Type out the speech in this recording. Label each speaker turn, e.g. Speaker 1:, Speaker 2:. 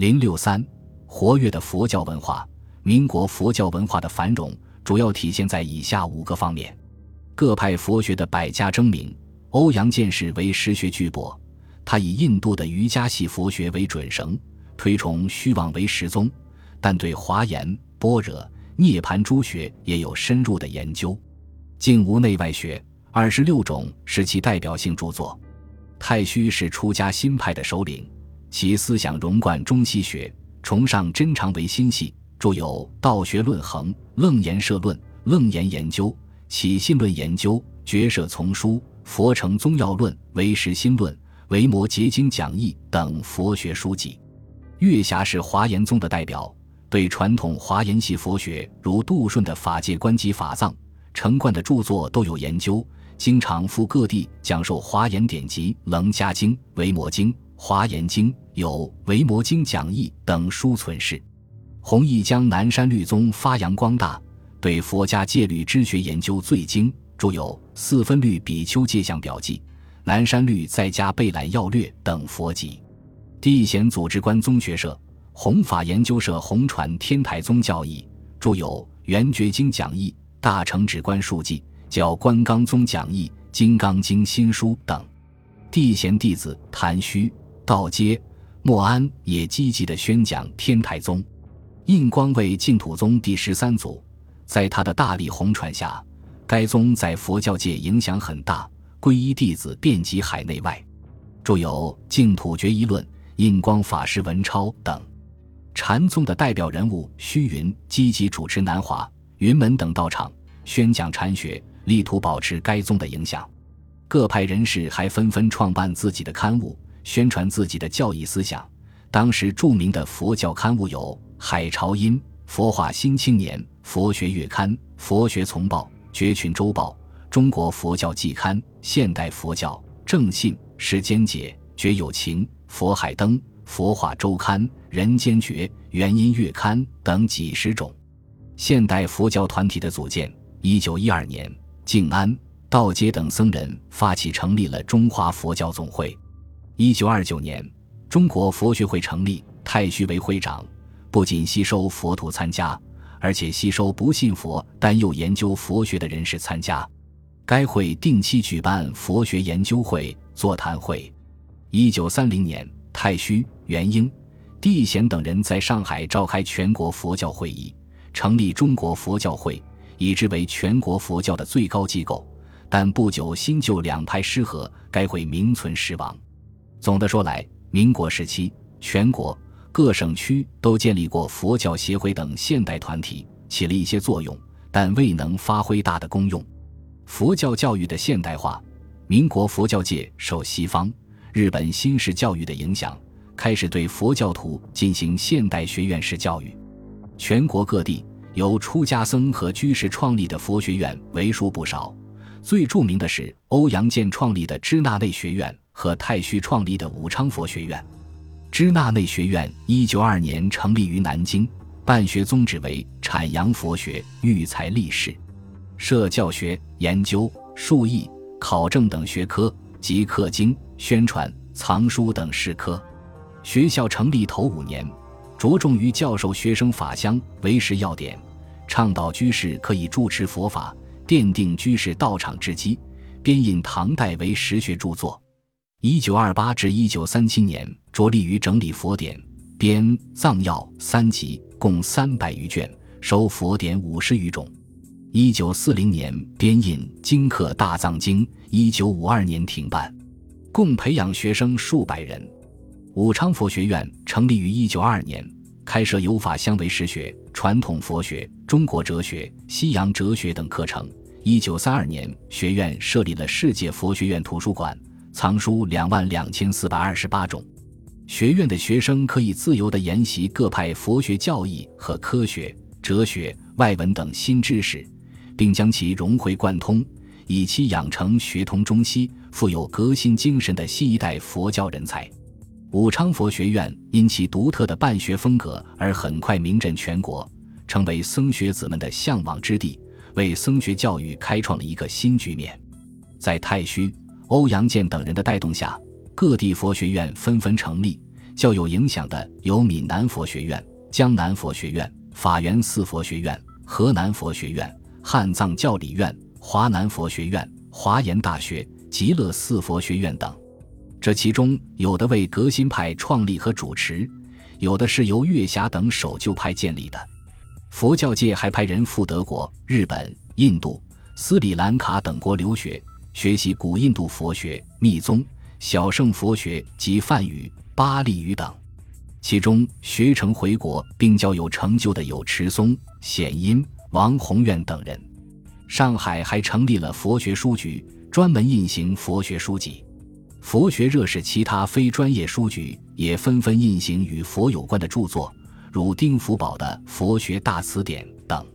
Speaker 1: 零六三，活跃的佛教文化。民国佛教文化的繁荣主要体现在以下五个方面：各派佛学的百家争鸣。欧阳剑士为实学巨擘，他以印度的瑜伽系佛学为准绳，推崇虚妄为实宗，但对华严、般若、涅盘诸学也有深入的研究。净无内外学，二十六种是其代表性著作。太虚是出家新派的首领，其思想融贯中西学，崇尚真常为心系，著有《道学论衡》《楞严社论》《楞严研究》《起信论研究》《觉舍丛书》。佛成宗要论、唯识心论、维摩诘经讲义等佛学书籍。月霞是华严宗的代表，对传统华严系佛学，如杜顺的法界观及法藏、成贯的著作都有研究，经常赴各地讲授华严典籍、楞伽经、维摩经、华严经，有维摩经讲义等书存世。弘毅将南山律宗发扬光大，对佛家戒律之学研究最精。著有《四分律比丘戒相表记》《南山律在家备览要略》等佛集。地贤组织观宗学社、弘法研究社弘传天台宗教义，著有《圆觉经讲义》《大成止观述记》《教观纲宗讲义》《金刚经新书》等。地贤弟子谭虚、道阶、莫安也积极地宣讲天台宗。印光为净土宗第十三祖，在他的大力弘传下。该宗在佛教界影响很大，皈依弟子遍及海内外，著有《净土决疑论》《印光法师文钞》等。禅宗的代表人物虚云积极主持南华、云门等道场宣讲禅学，力图保持该宗的影响。各派人士还纷纷创办自己的刊物，宣传自己的教义思想。当时著名的佛教刊物有《海潮音》《佛化新青年》《佛学月刊》《佛学丛报》。《觉群周报》《中国佛教季刊》《现代佛教》《正信》《世间解》《觉有情》《佛海灯》《佛化周刊》《人间觉》《元音月刊》等几十种。现代佛教团体的组建。一九一二年，静安、道阶等僧人发起成立了中华佛教总会。一九二九年，中国佛学会成立，太虚为会长，不仅吸收佛徒参加。而且吸收不信佛但又研究佛学的人士参加，该会定期举办佛学研究会、座谈会。一九三零年，太虚、元英、地贤等人在上海召开全国佛教会议，成立中国佛教会，以之为全国佛教的最高机构。但不久，新旧两派失和，该会名存实亡。总的说来，民国时期全国。各省区都建立过佛教协会等现代团体，起了一些作用，但未能发挥大的功用。佛教教育的现代化，民国佛教界受西方、日本新式教育的影响，开始对佛教徒进行现代学院式教育。全国各地由出家僧和居士创立的佛学院为数不少，最著名的是欧阳健创立的支那内学院和太虚创立的武昌佛学院。支那内学院一九二年成立于南京，办学宗旨为阐扬佛学、育才立士，设教学、研究、述译、考证等学科及课经、宣传、藏书等事科。学校成立头五年，着重于教授学生法相、为识要点，倡导居士可以住持佛法，奠定居士道场之基，编印唐代为实学著作。一九二八至一九三七年，着力于整理佛典，编《藏要》三集，共三百余卷，收佛典五十余种。一九四零年，编印《经刻大藏经》，一九五二年停办，共培养学生数百人。武昌佛学院成立于一九二二年，开设有法相为实学、传统佛学、中国哲学、西洋哲学等课程。一九三二年，学院设立了世界佛学院图书馆。藏书两万两千四百二十八种，学院的学生可以自由地研习各派佛学教义和科学、哲学、外文等新知识，并将其融会贯通，以期养成学通中西、富有革新精神的新一代佛教人才。武昌佛学院因其独特的办学风格而很快名震全国，成为僧学子们的向往之地，为僧学教育开创了一个新局面。在太虚。欧阳健等人的带动下，各地佛学院纷纷成立，较有影响的有闽南佛学院、江南佛学院、法源寺佛学院、河南佛学院、汉藏教理院、华南佛学院、华严大学、极乐寺佛学院等。这其中有的为革新派创立和主持，有的是由月霞等守旧派建立的。佛教界还派人赴德国、日本、印度、斯里兰卡等国留学，学习古印度佛学、密宗、小乘佛学及梵语。巴利语等，其中学成回国并较有成就的有迟松、显音、王宏愿等人。上海还成立了佛学书局，专门印行佛学书籍。佛学热使其他非专业书局也纷纷印行与佛有关的著作，如丁福宝的《佛学大辞典》等。